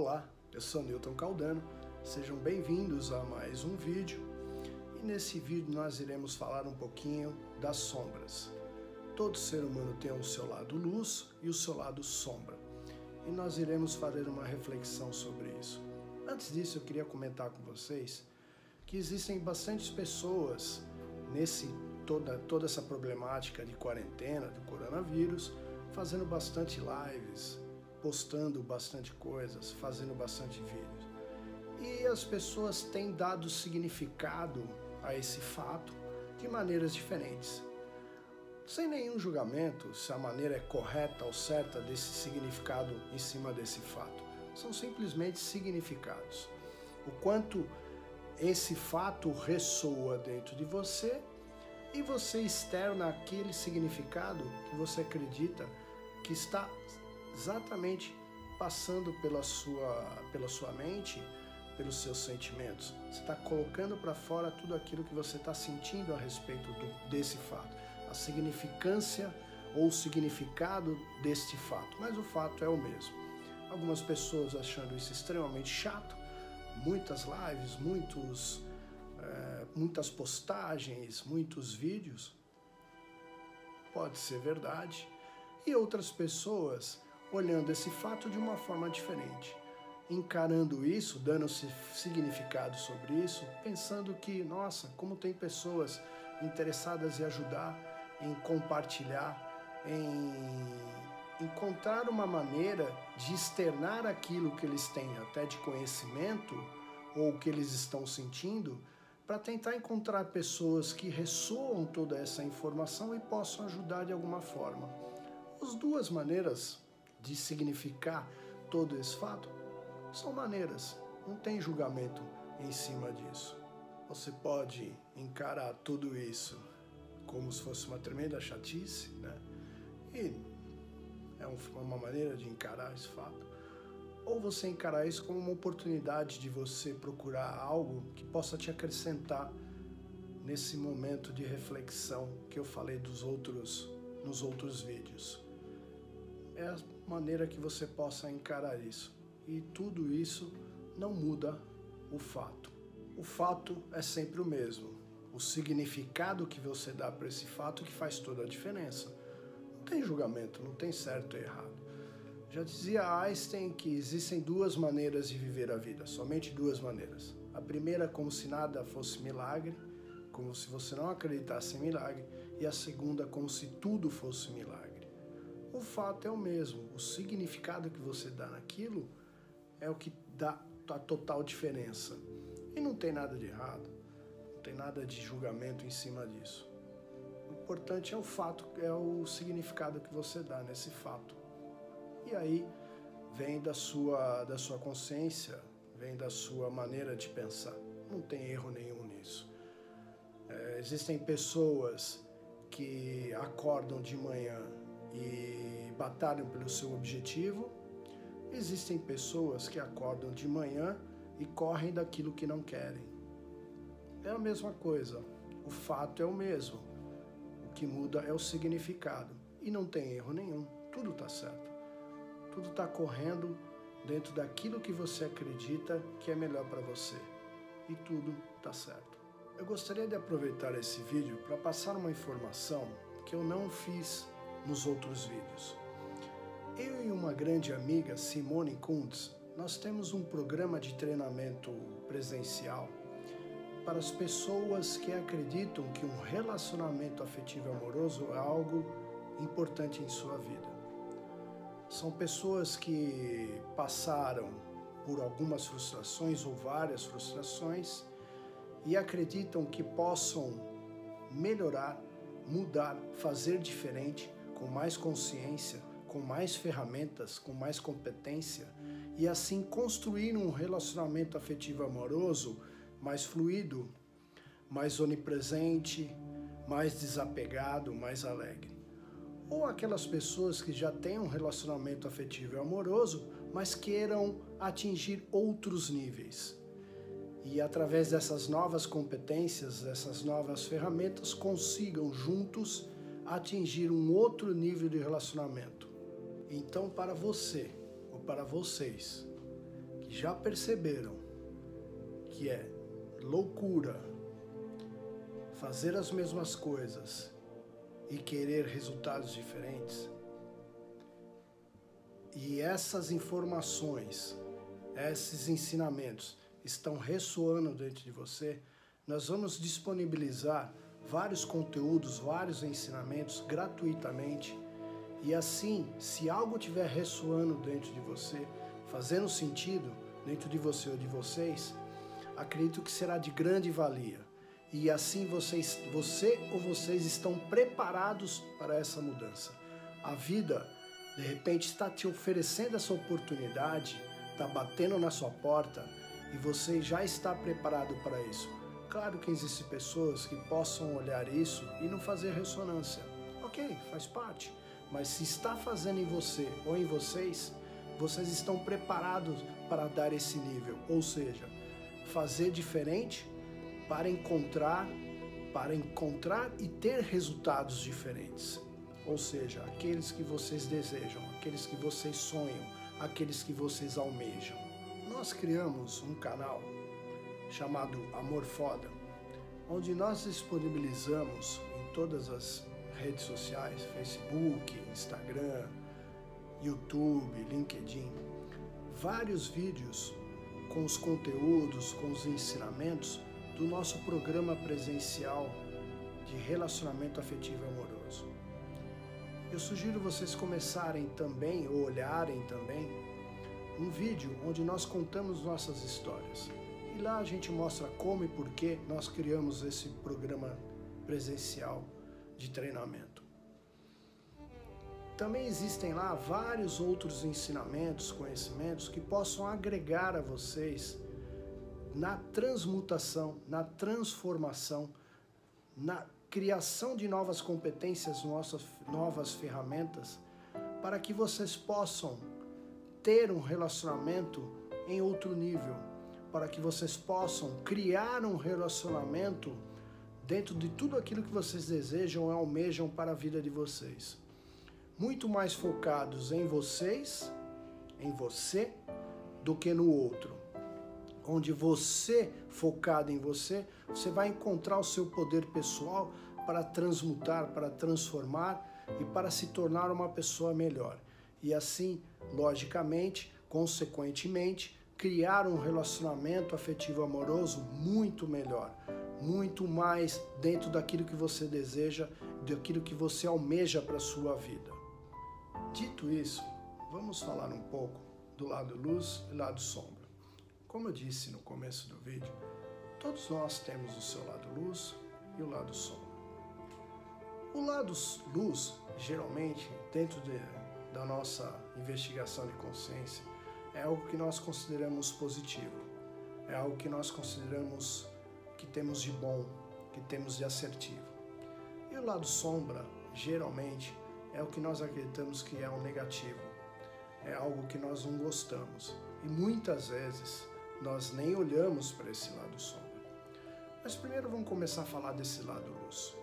Olá, eu sou Newton Caldano, sejam bem-vindos a mais um vídeo e nesse vídeo nós iremos falar um pouquinho das sombras. Todo ser humano tem o seu lado luz e o seu lado sombra e nós iremos fazer uma reflexão sobre isso. Antes disso, eu queria comentar com vocês que existem bastantes pessoas nesse toda, toda essa problemática de quarentena, do coronavírus, fazendo bastante lives, postando bastante coisas, fazendo bastante vídeos. E as pessoas têm dado significado a esse fato de maneiras diferentes. Sem nenhum julgamento se a maneira é correta ou certa desse significado em cima desse fato. São simplesmente significados. O quanto esse fato ressoa dentro de você e você externa aquele significado que você acredita que está exatamente passando pela sua, pela sua mente, pelos seus sentimentos. Você está colocando para fora tudo aquilo que você está sentindo a respeito do, desse fato, a significância ou o significado deste fato. Mas o fato é o mesmo. Algumas pessoas achando isso extremamente chato, muitas lives, muitos, é, muitas postagens, muitos vídeos. Pode ser verdade. E outras pessoas olhando esse fato de uma forma diferente, encarando isso, dando significado sobre isso, pensando que, nossa, como tem pessoas interessadas em ajudar, em compartilhar, em encontrar uma maneira de externar aquilo que eles têm, até de conhecimento, ou que eles estão sentindo, para tentar encontrar pessoas que ressoam toda essa informação e possam ajudar de alguma forma. As duas maneiras de significar todo esse fato são maneiras, não tem julgamento em cima disso. Você pode encarar tudo isso como se fosse uma tremenda chatice, né? E é uma maneira de encarar esse fato. Ou você encarar isso como uma oportunidade de você procurar algo que possa te acrescentar nesse momento de reflexão que eu falei dos outros nos outros vídeos é maneira que você possa encarar isso. E tudo isso não muda o fato. O fato é sempre o mesmo. O significado que você dá para esse fato que faz toda a diferença. Não tem julgamento, não tem certo e errado. Já dizia Einstein que existem duas maneiras de viver a vida, somente duas maneiras. A primeira, como se nada fosse milagre, como se você não acreditasse em milagre, e a segunda, como se tudo fosse milagre o fato é o mesmo. O significado que você dá naquilo é o que dá a total diferença. E não tem nada de errado, não tem nada de julgamento em cima disso. O importante é o fato, é o significado que você dá nesse fato. E aí vem da sua, da sua consciência, vem da sua maneira de pensar. Não tem erro nenhum nisso. É, existem pessoas que acordam de manhã e batalham pelo seu objetivo. Existem pessoas que acordam de manhã e correm daquilo que não querem. É a mesma coisa, o fato é o mesmo. O que muda é o significado e não tem erro nenhum, tudo está certo. Tudo está correndo dentro daquilo que você acredita que é melhor para você e tudo está certo. Eu gostaria de aproveitar esse vídeo para passar uma informação que eu não fiz nos outros vídeos. Eu e uma grande amiga, Simone Kuntz, nós temos um programa de treinamento presencial para as pessoas que acreditam que um relacionamento afetivo amoroso é algo importante em sua vida. São pessoas que passaram por algumas frustrações ou várias frustrações e acreditam que possam melhorar, mudar, fazer diferente com mais consciência, com mais ferramentas, com mais competência e assim construir um relacionamento afetivo amoroso mais fluido, mais onipresente, mais desapegado, mais alegre. Ou aquelas pessoas que já têm um relacionamento afetivo e amoroso, mas queiram atingir outros níveis. E através dessas novas competências, dessas novas ferramentas, consigam juntos atingir um outro nível de relacionamento. Então, para você ou para vocês que já perceberam que é loucura fazer as mesmas coisas e querer resultados diferentes, e essas informações, esses ensinamentos estão ressoando dentro de você, nós vamos disponibilizar vários conteúdos, vários ensinamentos gratuitamente. E assim, se algo estiver ressoando dentro de você, fazendo sentido dentro de você ou de vocês, acredito que será de grande valia. E assim vocês, você ou vocês estão preparados para essa mudança. A vida, de repente, está te oferecendo essa oportunidade, está batendo na sua porta e você já está preparado para isso. Claro que existem pessoas que possam olhar isso e não fazer ressonância. Ok, faz parte. Mas se está fazendo em você ou em vocês, vocês estão preparados para dar esse nível. Ou seja, fazer diferente para encontrar, para encontrar e ter resultados diferentes. Ou seja, aqueles que vocês desejam, aqueles que vocês sonham, aqueles que vocês almejam. Nós criamos um canal chamado Amor Foda, onde nós disponibilizamos em todas as redes sociais, Facebook, Instagram, YouTube, LinkedIn, vários vídeos com os conteúdos, com os ensinamentos do nosso programa presencial de relacionamento afetivo amoroso. Eu sugiro vocês começarem também, ou olharem também, um vídeo onde nós contamos nossas histórias. E lá a gente mostra como e por que nós criamos esse programa presencial de treinamento. Também existem lá vários outros ensinamentos, conhecimentos que possam agregar a vocês na transmutação, na transformação, na criação de novas competências, nossas novas ferramentas, para que vocês possam ter um relacionamento em outro nível, para que vocês possam criar um relacionamento dentro de tudo aquilo que vocês desejam e almejam para a vida de vocês. Muito mais focados em vocês, em você, do que no outro. Onde você, focado em você, você vai encontrar o seu poder pessoal para transmutar, para transformar e para se tornar uma pessoa melhor. E assim, logicamente, consequentemente, criar um relacionamento afetivo amoroso muito melhor, muito mais dentro daquilo que você deseja, daquilo que você almeja para a sua vida. Dito isso, vamos falar um pouco do lado luz e lado sombra. Como eu disse no começo do vídeo, todos nós temos o seu lado luz e o lado sombra. O lado luz, geralmente, dentro de, da nossa investigação de consciência, é algo que nós consideramos positivo, é algo que nós consideramos que temos de bom, que temos de assertivo. E o lado sombra, geralmente, é o que nós acreditamos que é um negativo, é algo que nós não gostamos. E muitas vezes nós nem olhamos para esse lado sombra. Mas primeiro vamos começar a falar desse lado luz.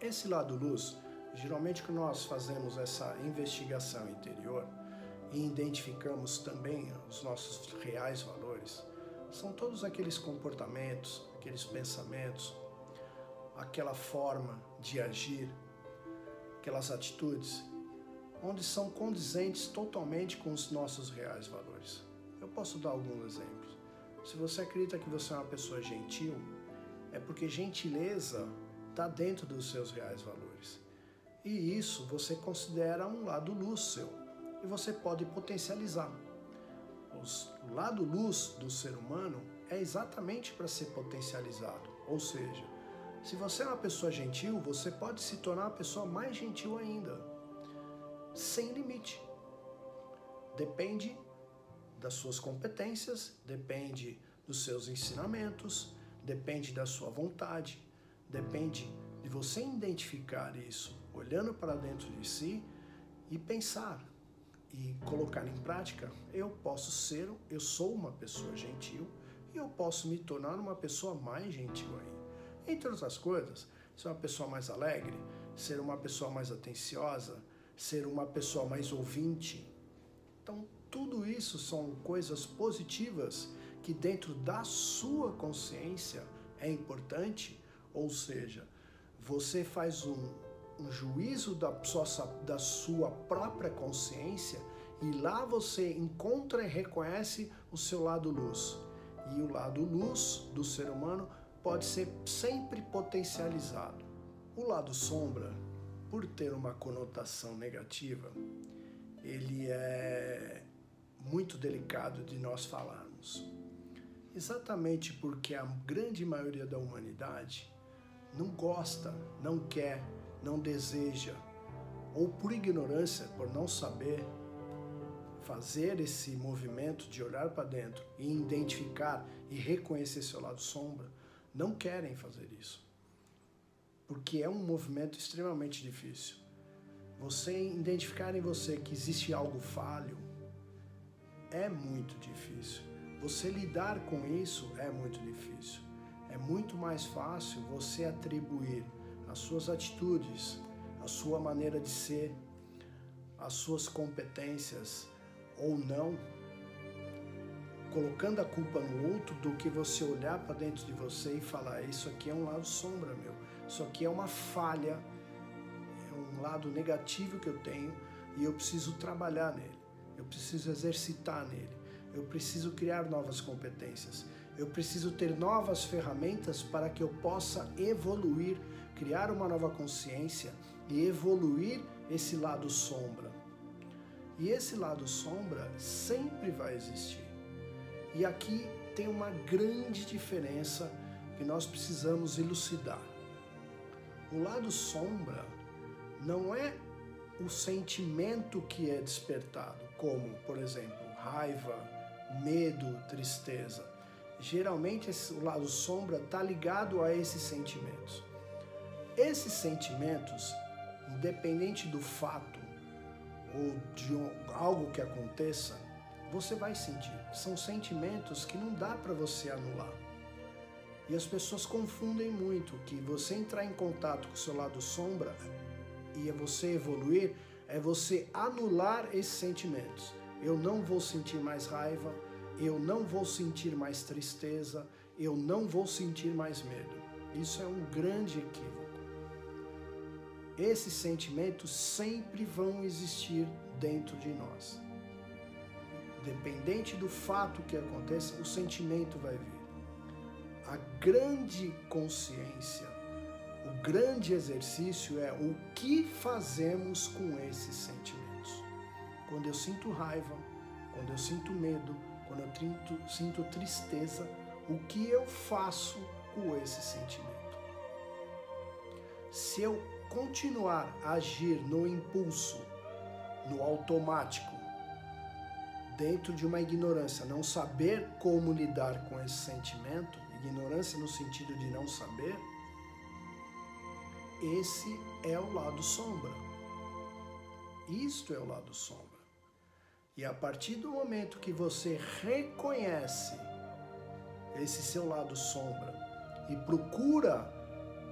Esse lado luz, geralmente que nós fazemos essa investigação interior, e identificamos também os nossos reais valores, são todos aqueles comportamentos, aqueles pensamentos, aquela forma de agir, aquelas atitudes, onde são condizentes totalmente com os nossos reais valores. Eu posso dar alguns exemplos. Se você acredita que você é uma pessoa gentil, é porque gentileza está dentro dos seus reais valores. E isso você considera um lado luz seu e você pode potencializar. O lado luz do ser humano é exatamente para ser potencializado. Ou seja, se você é uma pessoa gentil, você pode se tornar uma pessoa mais gentil ainda, sem limite. Depende das suas competências, depende dos seus ensinamentos, depende da sua vontade, depende de você identificar isso olhando para dentro de si e pensar: e colocar em prática, eu posso ser, eu sou uma pessoa gentil e eu posso me tornar uma pessoa mais gentil ainda. Entre outras coisas, ser uma pessoa mais alegre, ser uma pessoa mais atenciosa, ser uma pessoa mais ouvinte. Então, Tudo isso são coisas positivas que dentro da sua consciência é importante, ou seja, você faz um, um juízo da sua, da sua própria consciência e lá você encontra e reconhece o seu lado luz. E o lado luz do ser humano pode ser sempre potencializado. O lado sombra, por ter uma conotação negativa, ele é muito delicado de nós falarmos. Exatamente porque a grande maioria da humanidade não gosta, não quer, não deseja, ou por ignorância, por não saber fazer esse movimento de olhar para dentro e identificar e reconhecer seu lado sombra, não querem fazer isso. Porque é um movimento extremamente difícil. Você identificar em você que existe algo falho é muito difícil. Você lidar com isso é muito difícil. É muito mais fácil você atribuir as suas atitudes, a sua maneira de ser, as suas competências ou não, colocando a culpa no outro, do que você olhar para dentro de você e falar: Isso aqui é um lado sombra meu, isso aqui é uma falha, é um lado negativo que eu tenho e eu preciso trabalhar nele, eu preciso exercitar nele. Eu preciso criar novas competências, eu preciso ter novas ferramentas para que eu possa evoluir, criar uma nova consciência e evoluir esse lado sombra. E esse lado sombra sempre vai existir. E aqui tem uma grande diferença que nós precisamos elucidar. O lado sombra não é o sentimento que é despertado, como, por exemplo, raiva, medo, tristeza. Geralmente esse, o lado sombra está ligado a esses sentimentos. Esses sentimentos, independente do fato ou de algo que aconteça, você vai sentir. São sentimentos que não dá para você anular. E as pessoas confundem muito que você entrar em contato com o seu lado sombra e é você evoluir é você anular esses sentimentos eu não vou sentir mais raiva, eu não vou sentir mais tristeza, eu não vou sentir mais medo. Isso é um grande equívoco. Esses sentimentos sempre vão existir dentro de nós. Dependente do fato que aconteça, o sentimento vai vir. A grande consciência, o grande exercício é o que fazemos com esses sentimentos quando eu sinto raiva, quando eu sinto medo, quando eu sinto, sinto tristeza, o que eu faço com esse sentimento? Se eu continuar a agir no impulso, no automático, dentro de uma ignorância, não saber como lidar com esse sentimento, ignorância no sentido de não saber, esse é o lado sombra. Isto é o lado sombra. E a partir do momento que você reconhece esse seu lado sombra e procura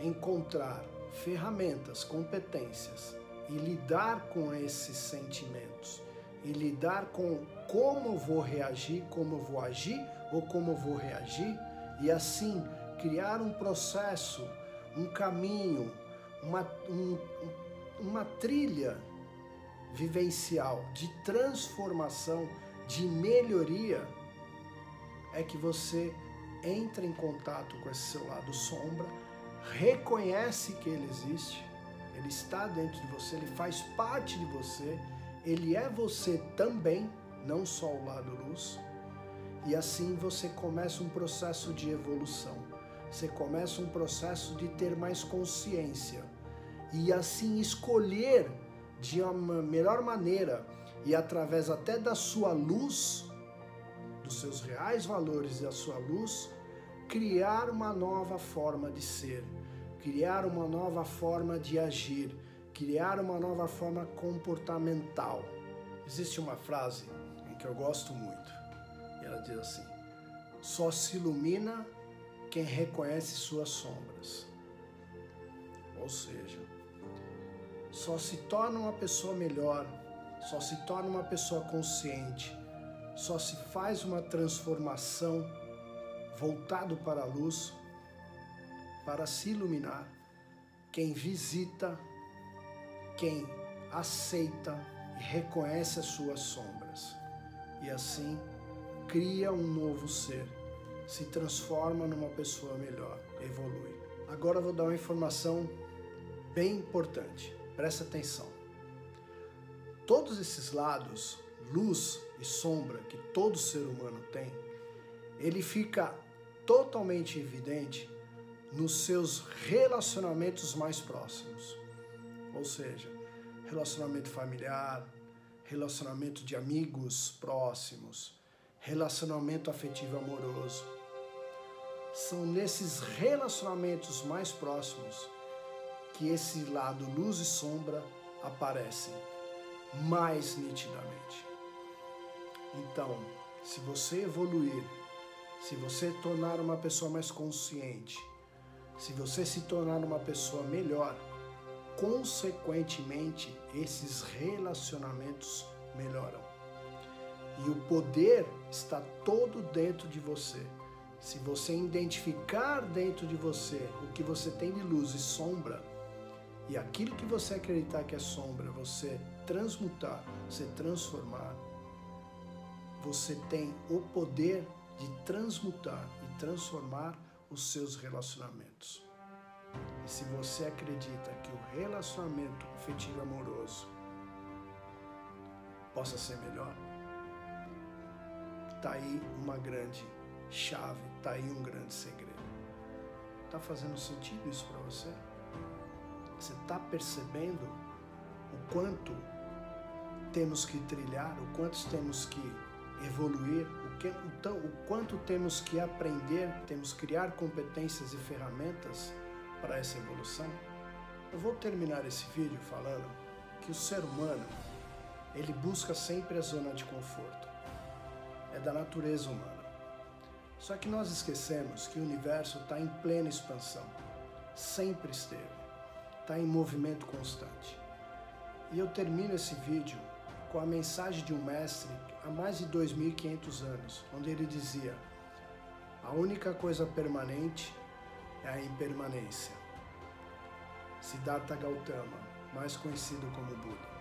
encontrar ferramentas, competências e lidar com esses sentimentos e lidar com como vou reagir, como vou agir ou como vou reagir e assim criar um processo, um caminho, uma, um, uma trilha vivencial, de transformação, de melhoria, é que você entra em contato com esse seu lado sombra, reconhece que ele existe, ele está dentro de você, ele faz parte de você, ele é você também, não só o lado luz. E assim você começa um processo de evolução. Você começa um processo de ter mais consciência e assim escolher de uma melhor maneira e através até da sua luz, dos seus reais valores e a sua luz, criar uma nova forma de ser, criar uma nova forma de agir, criar uma nova forma comportamental. Existe uma frase que eu gosto muito, e ela diz assim: só se ilumina quem reconhece suas sombras. Ou seja, só se torna uma pessoa melhor, só se torna uma pessoa consciente, só se faz uma transformação voltado para a luz, para se iluminar, quem visita, quem aceita e reconhece as suas sombras. E assim cria um novo ser, se transforma numa pessoa melhor, evolui. Agora vou dar uma informação bem importante. Presta atenção. Todos esses lados, luz e sombra que todo ser humano tem, ele fica totalmente evidente nos seus relacionamentos mais próximos. Ou seja, relacionamento familiar, relacionamento de amigos próximos, relacionamento afetivo amoroso. São nesses relacionamentos mais próximos que esse lado luz e sombra aparecem mais nitidamente. Então, se você evoluir, se você tornar uma pessoa mais consciente, se você se tornar uma pessoa melhor, consequentemente esses relacionamentos melhoram. E o poder está todo dentro de você. Se você identificar dentro de você o que você tem de luz e sombra, e aquilo que você acreditar que é sombra, você transmutar, você transformar, você tem o poder de transmutar e transformar os seus relacionamentos. E se você acredita que o relacionamento afetivo amoroso possa ser melhor, tá aí uma grande chave, tá aí um grande segredo. Tá fazendo sentido isso para você? Está percebendo o quanto temos que trilhar, o quanto temos que evoluir, o, que, então, o quanto temos que aprender, temos que criar competências e ferramentas para essa evolução? Eu vou terminar esse vídeo falando que o ser humano ele busca sempre a zona de conforto. É da natureza humana. Só que nós esquecemos que o universo está em plena expansão. Sempre esteve está em movimento constante. E eu termino esse vídeo com a mensagem de um mestre há mais de 2.500 anos, onde ele dizia: A única coisa permanente é a impermanência. Siddhartha Gautama, mais conhecido como Buda.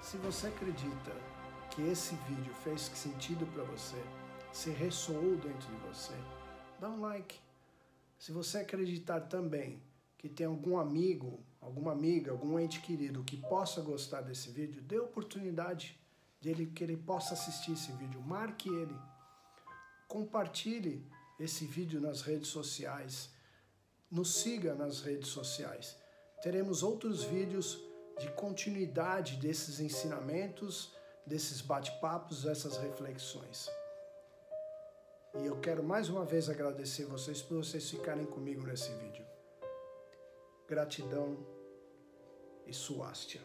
Se você acredita que esse vídeo fez sentido para você, se ressoou dentro de você, dá um like. Se você acreditar também que tem algum amigo, alguma amiga, algum ente querido que possa gostar desse vídeo, dê oportunidade de ele que ele possa assistir esse vídeo, marque ele, compartilhe esse vídeo nas redes sociais, nos siga nas redes sociais. Teremos outros vídeos de continuidade desses ensinamentos, desses bate-papos, dessas reflexões. E eu quero mais uma vez agradecer vocês por vocês ficarem comigo nesse vídeo gratidão e suástia.